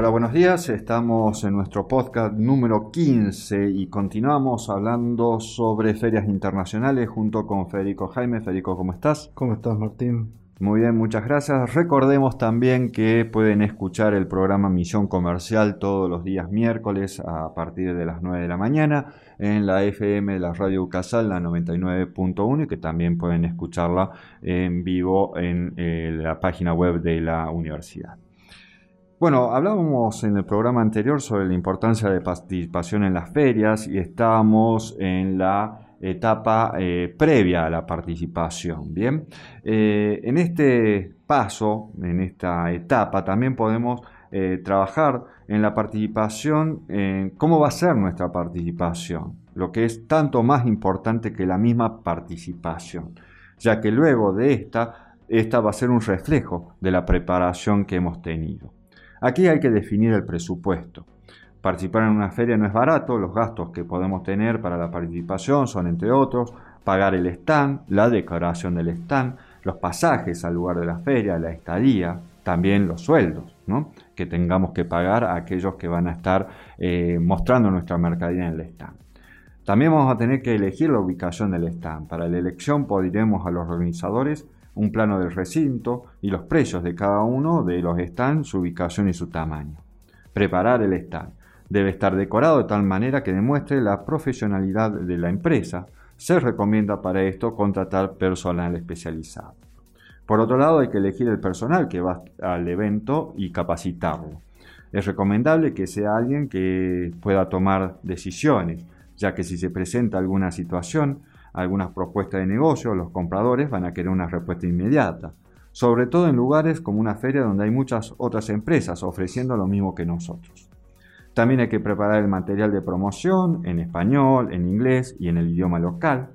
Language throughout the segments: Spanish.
Hola, buenos días. Estamos en nuestro podcast número 15 y continuamos hablando sobre ferias internacionales junto con Federico Jaime. Federico, ¿cómo estás? ¿Cómo estás, Martín? Muy bien, muchas gracias. Recordemos también que pueden escuchar el programa Misión Comercial todos los días miércoles a partir de las 9 de la mañana en la FM de la Radio Ucasal, la 99.1, y que también pueden escucharla en vivo en eh, la página web de la universidad. Bueno, hablábamos en el programa anterior sobre la importancia de participación en las ferias y estábamos en la etapa eh, previa a la participación. Bien, eh, en este paso, en esta etapa, también podemos eh, trabajar en la participación, en cómo va a ser nuestra participación, lo que es tanto más importante que la misma participación, ya que luego de esta, esta va a ser un reflejo de la preparación que hemos tenido. Aquí hay que definir el presupuesto. Participar en una feria no es barato, los gastos que podemos tener para la participación son, entre otros, pagar el stand, la decoración del stand, los pasajes al lugar de la feria, la estadía, también los sueldos ¿no? que tengamos que pagar a aquellos que van a estar eh, mostrando nuestra mercadería en el stand. También vamos a tener que elegir la ubicación del stand. Para la elección pediremos a los organizadores un plano del recinto y los precios de cada uno de los stands, su ubicación y su tamaño. Preparar el stand. Debe estar decorado de tal manera que demuestre la profesionalidad de la empresa. Se recomienda para esto contratar personal especializado. Por otro lado, hay que elegir el personal que va al evento y capacitarlo. Es recomendable que sea alguien que pueda tomar decisiones, ya que si se presenta alguna situación, algunas propuestas de negocio, los compradores van a querer una respuesta inmediata, sobre todo en lugares como una feria donde hay muchas otras empresas ofreciendo lo mismo que nosotros. También hay que preparar el material de promoción en español, en inglés y en el idioma local.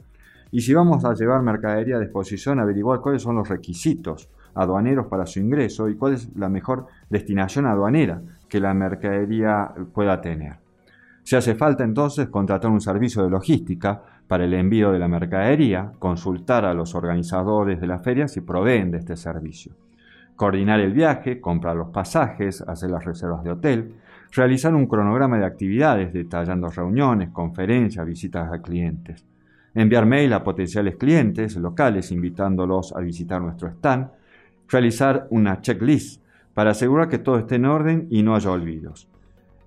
Y si vamos a llevar mercadería de exposición, averiguar cuáles son los requisitos aduaneros para su ingreso y cuál es la mejor destinación aduanera que la mercadería pueda tener. Si hace falta entonces contratar un servicio de logística para el envío de la mercadería, consultar a los organizadores de la feria si proveen de este servicio, coordinar el viaje, comprar los pasajes, hacer las reservas de hotel, realizar un cronograma de actividades detallando reuniones, conferencias, visitas a clientes, enviar mail a potenciales clientes locales invitándolos a visitar nuestro stand, realizar una checklist para asegurar que todo esté en orden y no haya olvidos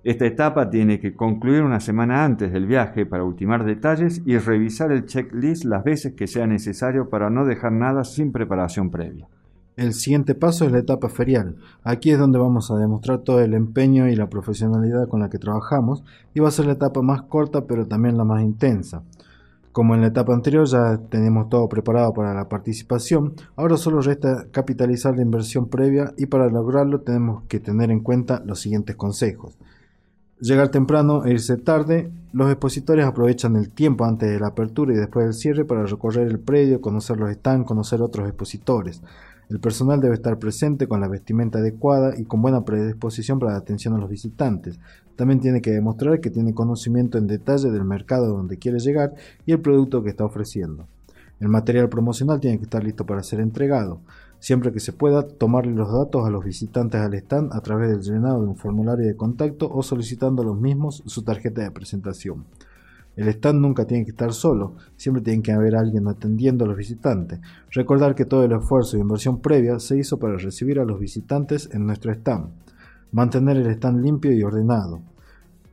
esta etapa tiene que concluir una semana antes del viaje para ultimar detalles y revisar el checklist las veces que sea necesario para no dejar nada sin preparación previa. El siguiente paso es la etapa ferial. Aquí es donde vamos a demostrar todo el empeño y la profesionalidad con la que trabajamos y va a ser la etapa más corta pero también la más intensa. Como en la etapa anterior ya tenemos todo preparado para la participación, ahora solo resta capitalizar la inversión previa y para lograrlo tenemos que tener en cuenta los siguientes consejos. Llegar temprano e irse tarde, los expositores aprovechan el tiempo antes de la apertura y después del cierre para recorrer el predio, conocer los stands, conocer otros expositores. El personal debe estar presente con la vestimenta adecuada y con buena predisposición para la atención a los visitantes. También tiene que demostrar que tiene conocimiento en detalle del mercado donde quiere llegar y el producto que está ofreciendo. El material promocional tiene que estar listo para ser entregado siempre que se pueda tomarle los datos a los visitantes al stand a través del llenado de un formulario de contacto o solicitando a los mismos su tarjeta de presentación. El stand nunca tiene que estar solo, siempre tiene que haber alguien atendiendo a los visitantes. Recordar que todo el esfuerzo y inversión previa se hizo para recibir a los visitantes en nuestro stand. Mantener el stand limpio y ordenado.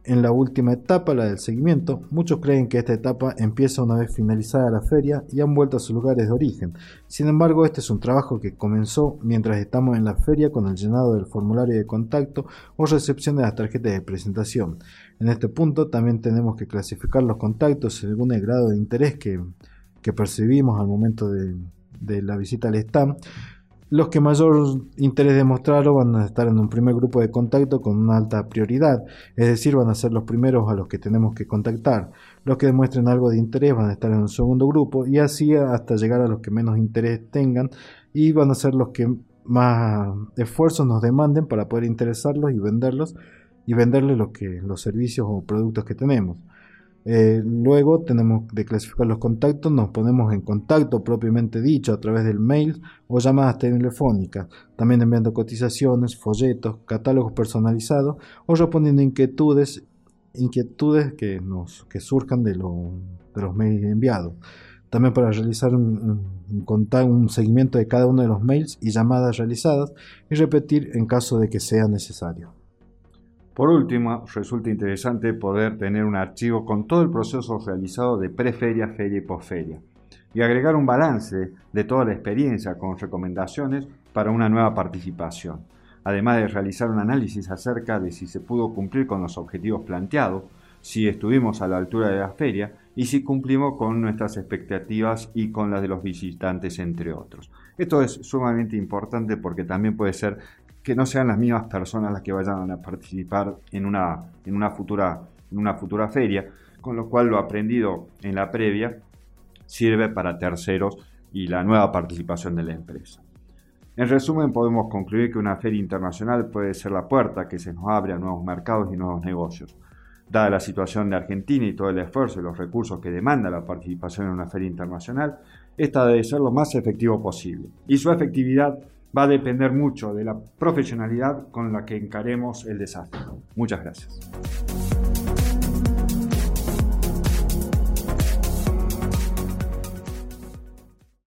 En la última etapa, la del seguimiento, muchos creen que esta etapa empieza una vez finalizada la feria y han vuelto a sus lugares de origen. Sin embargo, este es un trabajo que comenzó mientras estamos en la feria con el llenado del formulario de contacto o recepción de las tarjetas de presentación. En este punto también tenemos que clasificar los contactos según el grado de interés que, percibimos al momento de, de la visita al stand los que mayor interés demostraron van a estar en un primer grupo de contacto con una alta prioridad, es decir, van a ser los primeros a los que tenemos que contactar. Los que demuestren algo de interés van a estar en un segundo grupo y así hasta llegar a los que menos interés tengan y van a ser los que más esfuerzos nos demanden para poder interesarlos y venderlos y venderles que, los servicios o productos que tenemos. Eh, luego tenemos de clasificar los contactos, nos ponemos en contacto propiamente dicho a través del mail o llamadas telefónicas, también enviando cotizaciones, folletos, catálogos personalizados o respondiendo inquietudes, inquietudes que, nos, que surjan de, los mails enviados. También para realizar un, un seguimiento de cada uno de los mails y llamadas realizadas y repetir en caso de que sea necesario. Por último, resulta interesante poder tener un archivo con todo el proceso realizado de preferia, feria y posferia y agregar un balance de toda la experiencia con recomendaciones para una nueva participación, además de realizar un análisis acerca de si se pudo cumplir con los objetivos planteados, si estuvimos a la altura de la feria y si cumplimos con nuestras expectativas y con las de los visitantes, entre otros. Esto es sumamente importante porque también puede ser que no sean las mismas personas las que vayan a participar en una, en una, futura, en una futura feria, con lo cual lo aprendido en la previa sirve para terceros y la nueva participación de la empresa. En resumen, podemos concluir que una feria internacional puede ser la puerta que se nos abre a nuevos mercados y nuevos negocios. Dada la situación de Argentina y todo el esfuerzo y los recursos que demanda la participación en una feria internacional, esta debe ser lo más efectivo posible. Y su efectividad va a depender mucho de la profesionalidad con la que encaremos el desafío. Muchas gracias.